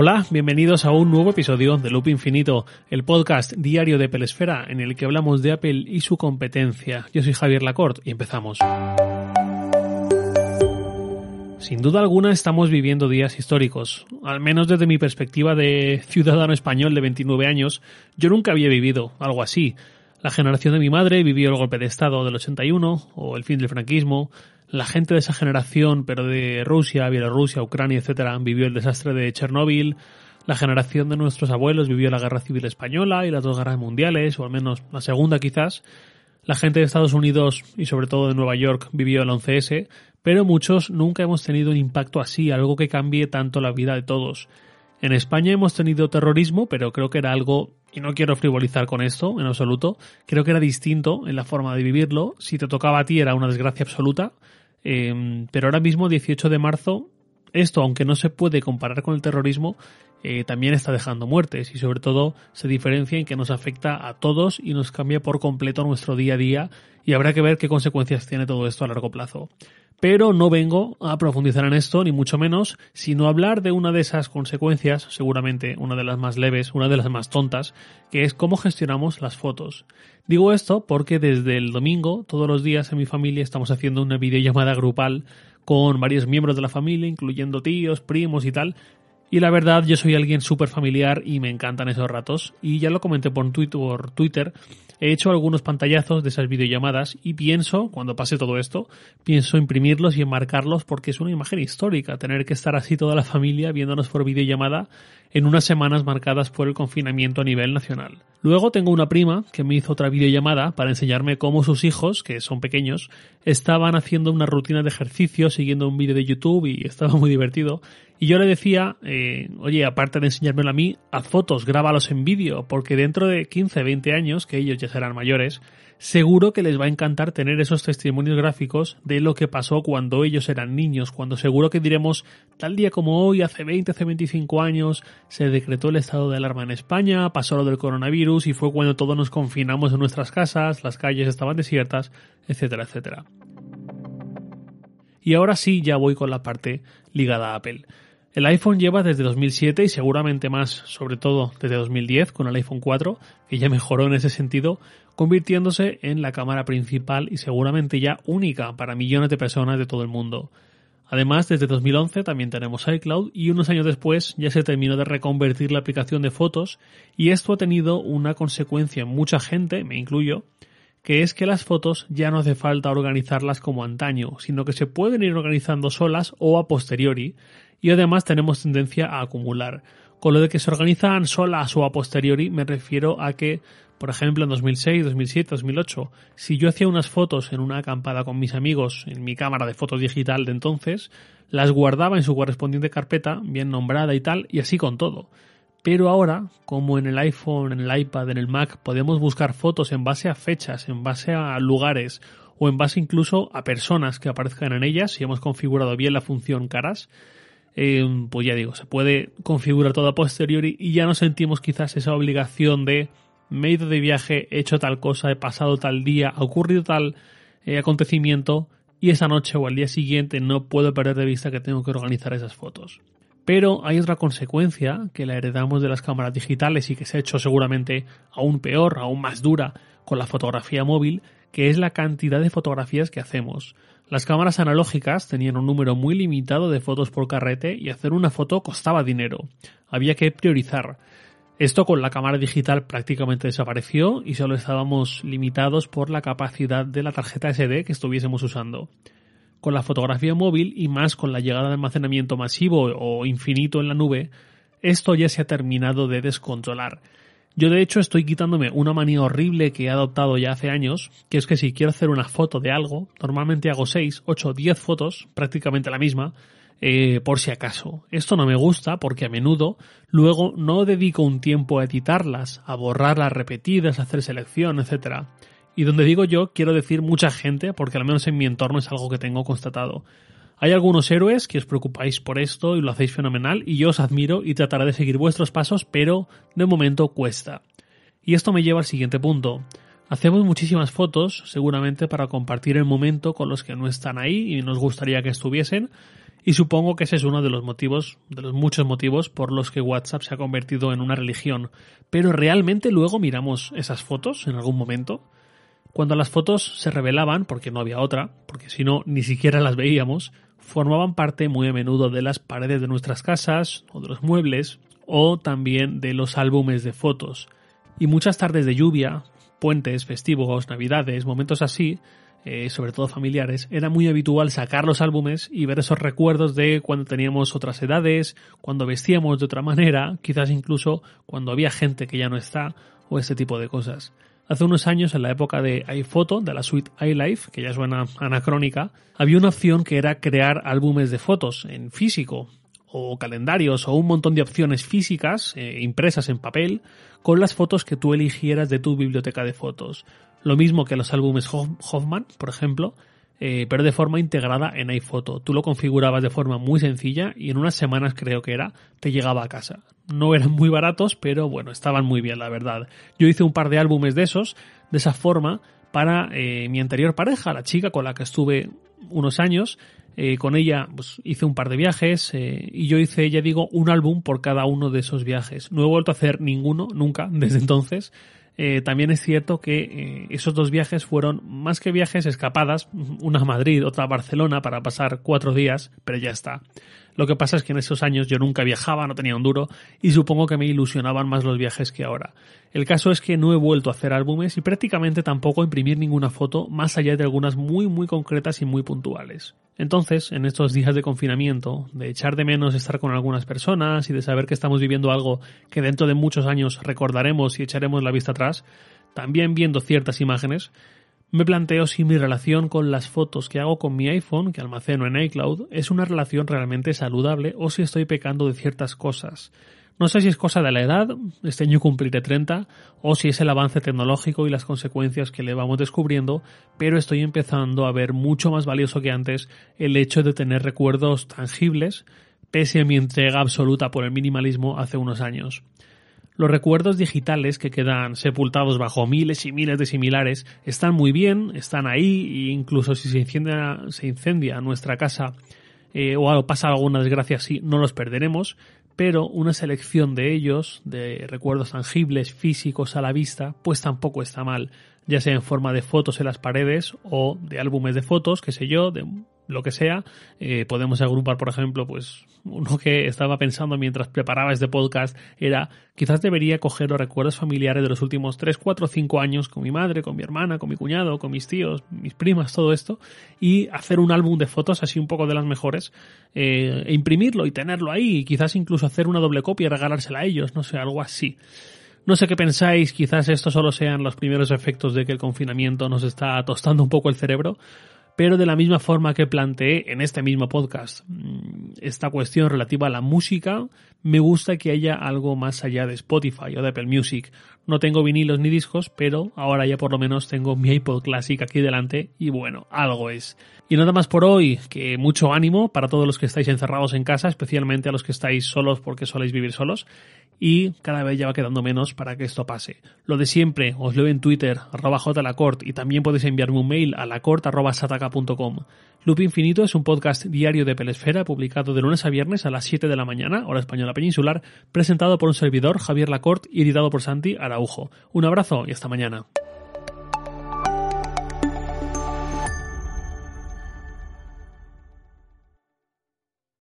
Hola, bienvenidos a un nuevo episodio de Loop Infinito, el podcast diario de Pelesfera en el que hablamos de Apple y su competencia. Yo soy Javier Lacorte y empezamos. Sin duda alguna estamos viviendo días históricos. Al menos desde mi perspectiva de ciudadano español de 29 años, yo nunca había vivido algo así. La generación de mi madre vivió el golpe de Estado del 81 o el fin del franquismo. La gente de esa generación, pero de Rusia, Bielorrusia, Ucrania, etcétera, vivió el desastre de Chernóbil. La generación de nuestros abuelos vivió la Guerra Civil Española y las dos guerras mundiales, o al menos la segunda quizás. La gente de Estados Unidos y sobre todo de Nueva York vivió el 11S, pero muchos nunca hemos tenido un impacto así, algo que cambie tanto la vida de todos. En España hemos tenido terrorismo, pero creo que era algo, y no quiero frivolizar con esto en absoluto, creo que era distinto en la forma de vivirlo. Si te tocaba a ti era una desgracia absoluta, eh, pero ahora mismo, 18 de marzo, esto, aunque no se puede comparar con el terrorismo, eh, también está dejando muertes y sobre todo se diferencia en que nos afecta a todos y nos cambia por completo nuestro día a día y habrá que ver qué consecuencias tiene todo esto a largo plazo. Pero no vengo a profundizar en esto, ni mucho menos, sino a hablar de una de esas consecuencias, seguramente una de las más leves, una de las más tontas, que es cómo gestionamos las fotos. Digo esto porque desde el domingo, todos los días en mi familia estamos haciendo una videollamada grupal con varios miembros de la familia, incluyendo tíos, primos y tal, y la verdad, yo soy alguien súper familiar y me encantan esos ratos. Y ya lo comenté por Twitter, he hecho algunos pantallazos de esas videollamadas y pienso, cuando pase todo esto, pienso imprimirlos y enmarcarlos porque es una imagen histórica, tener que estar así toda la familia viéndonos por videollamada en unas semanas marcadas por el confinamiento a nivel nacional. Luego tengo una prima que me hizo otra videollamada para enseñarme cómo sus hijos, que son pequeños, estaban haciendo una rutina de ejercicio siguiendo un vídeo de YouTube y estaba muy divertido. Y yo le decía, eh, oye, aparte de enseñármelo a mí, haz fotos, grábalos en vídeo, porque dentro de 15, 20 años, que ellos ya serán mayores, seguro que les va a encantar tener esos testimonios gráficos de lo que pasó cuando ellos eran niños, cuando seguro que diremos, tal día como hoy, hace 20, hace 25 años, se decretó el estado de alarma en España, pasó lo del coronavirus y fue cuando todos nos confinamos en nuestras casas, las calles estaban desiertas, etcétera, etcétera. Y ahora sí, ya voy con la parte ligada a Apple. El iPhone lleva desde 2007 y seguramente más, sobre todo desde 2010 con el iPhone 4, que ya mejoró en ese sentido, convirtiéndose en la cámara principal y seguramente ya única para millones de personas de todo el mundo. Además, desde 2011 también tenemos iCloud y unos años después ya se terminó de reconvertir la aplicación de fotos y esto ha tenido una consecuencia en mucha gente, me incluyo, que es que las fotos ya no hace falta organizarlas como antaño, sino que se pueden ir organizando solas o a posteriori y además tenemos tendencia a acumular. Con lo de que se organizan solas o a posteriori me refiero a que, por ejemplo, en 2006, 2007, 2008, si yo hacía unas fotos en una acampada con mis amigos en mi cámara de fotos digital de entonces, las guardaba en su correspondiente carpeta, bien nombrada y tal, y así con todo. Pero ahora, como en el iPhone, en el iPad, en el Mac, podemos buscar fotos en base a fechas, en base a lugares o en base incluso a personas que aparezcan en ellas, si hemos configurado bien la función caras, eh, pues ya digo, se puede configurar todo a posteriori y ya no sentimos quizás esa obligación de me he ido de viaje, he hecho tal cosa, he pasado tal día, ha ocurrido tal eh, acontecimiento y esa noche o al día siguiente no puedo perder de vista que tengo que organizar esas fotos. Pero hay otra consecuencia que la heredamos de las cámaras digitales y que se ha hecho seguramente aún peor, aún más dura con la fotografía móvil, que es la cantidad de fotografías que hacemos. Las cámaras analógicas tenían un número muy limitado de fotos por carrete y hacer una foto costaba dinero. Había que priorizar. Esto con la cámara digital prácticamente desapareció y solo estábamos limitados por la capacidad de la tarjeta SD que estuviésemos usando. Con la fotografía móvil y más con la llegada de almacenamiento masivo o infinito en la nube, esto ya se ha terminado de descontrolar yo de hecho estoy quitándome una manía horrible que he adoptado ya hace años, que es que si quiero hacer una foto de algo, normalmente hago 6, 8, 10 fotos, prácticamente la misma, eh, por si acaso. Esto no me gusta porque a menudo luego no dedico un tiempo a editarlas, a borrarlas repetidas, a hacer selección, etc. Y donde digo yo, quiero decir mucha gente, porque al menos en mi entorno es algo que tengo constatado. Hay algunos héroes que os preocupáis por esto y lo hacéis fenomenal y yo os admiro y trataré de seguir vuestros pasos, pero de momento cuesta. Y esto me lleva al siguiente punto. Hacemos muchísimas fotos, seguramente para compartir el momento con los que no están ahí y nos gustaría que estuviesen, Y supongo que ese es uno de los motivos, de los muchos motivos por los que WhatsApp se ha convertido en una religión. Pero realmente luego miramos esas fotos en algún momento. Cuando las fotos se revelaban, porque no había otra, porque si no ni siquiera las veíamos, formaban parte muy a menudo de las paredes de nuestras casas o de los muebles o también de los álbumes de fotos. Y muchas tardes de lluvia, puentes, festivos, navidades, momentos así, eh, sobre todo familiares, era muy habitual sacar los álbumes y ver esos recuerdos de cuando teníamos otras edades, cuando vestíamos de otra manera, quizás incluso cuando había gente que ya no está, o ese tipo de cosas. Hace unos años, en la época de iPhoto, de la suite iLife, que ya suena anacrónica, había una opción que era crear álbumes de fotos en físico, o calendarios, o un montón de opciones físicas, eh, impresas en papel, con las fotos que tú eligieras de tu biblioteca de fotos. Lo mismo que los álbumes Hoffman, por ejemplo, eh, pero de forma integrada en iPhoto. Tú lo configurabas de forma muy sencilla y en unas semanas creo que era, te llegaba a casa. No eran muy baratos, pero bueno, estaban muy bien, la verdad. Yo hice un par de álbumes de esos, de esa forma, para eh, mi anterior pareja, la chica con la que estuve unos años. Eh, con ella pues, hice un par de viajes y yo hice, ya digo, un álbum por cada uno de esos viajes. No he vuelto a hacer ninguno, nunca, desde entonces. Eh, también es cierto que eh, esos dos viajes fueron más que viajes escapadas, una a Madrid, otra a Barcelona para pasar cuatro días, pero ya está. Lo que pasa es que en esos años yo nunca viajaba, no tenía un duro y supongo que me ilusionaban más los viajes que ahora. El caso es que no he vuelto a hacer álbumes y prácticamente tampoco a imprimir ninguna foto más allá de algunas muy muy concretas y muy puntuales. Entonces, en estos días de confinamiento, de echar de menos estar con algunas personas y de saber que estamos viviendo algo que dentro de muchos años recordaremos y echaremos la vista atrás, también viendo ciertas imágenes, me planteo si mi relación con las fotos que hago con mi iPhone, que almaceno en iCloud, es una relación realmente saludable o si estoy pecando de ciertas cosas. No sé si es cosa de la edad, este año cumpliré 30, o si es el avance tecnológico y las consecuencias que le vamos descubriendo, pero estoy empezando a ver mucho más valioso que antes el hecho de tener recuerdos tangibles, pese a mi entrega absoluta por el minimalismo hace unos años. Los recuerdos digitales que quedan sepultados bajo miles y miles de similares están muy bien, están ahí, e incluso si se incendia, nuestra casa eh, o pasa alguna desgracia así, no los perderemos, pero una selección de ellos, de recuerdos tangibles, físicos a la vista, pues tampoco está mal, ya sea en forma de fotos en las paredes o de álbumes de fotos, qué sé yo, de lo que sea. Eh, podemos agrupar, por ejemplo, pues uno que estaba pensando mientras preparaba este podcast era quizás debería coger los recuerdos familiares de los últimos 3, 4, 5 años con mi madre, con mi hermana, con mi cuñado, con mis tíos, mis primas, todo esto, y hacer un álbum de fotos así un poco de las mejores, eh, e imprimirlo y tenerlo ahí, y quizás incluso hacer una doble copia y regalársela a ellos, no sé, algo así. No sé qué pensáis, quizás esto solo sean los primeros efectos de que el confinamiento nos está tostando un poco el cerebro, pero de la misma forma que planteé en este mismo podcast mm, esta cuestión relativa a la música, me gusta que haya algo más allá de Spotify o de Apple Music. No tengo vinilos ni discos, pero ahora ya por lo menos tengo mi iPod Classic aquí delante y bueno, algo es. Y nada más por hoy, que mucho ánimo para todos los que estáis encerrados en casa, especialmente a los que estáis solos porque soléis vivir solos y cada vez ya va quedando menos para que esto pase. Lo de siempre, os leo en Twitter, arroba jlacort, y también podéis enviarme un mail a lacort arroba sataka.com. Loop Infinito es un podcast diario de Pelesfera publicado de lunes a viernes a las 7 de la mañana, hora española peninsular, presentado por un servidor, Javier Lacort, y editado por Santi Un abrazo y hasta mañana.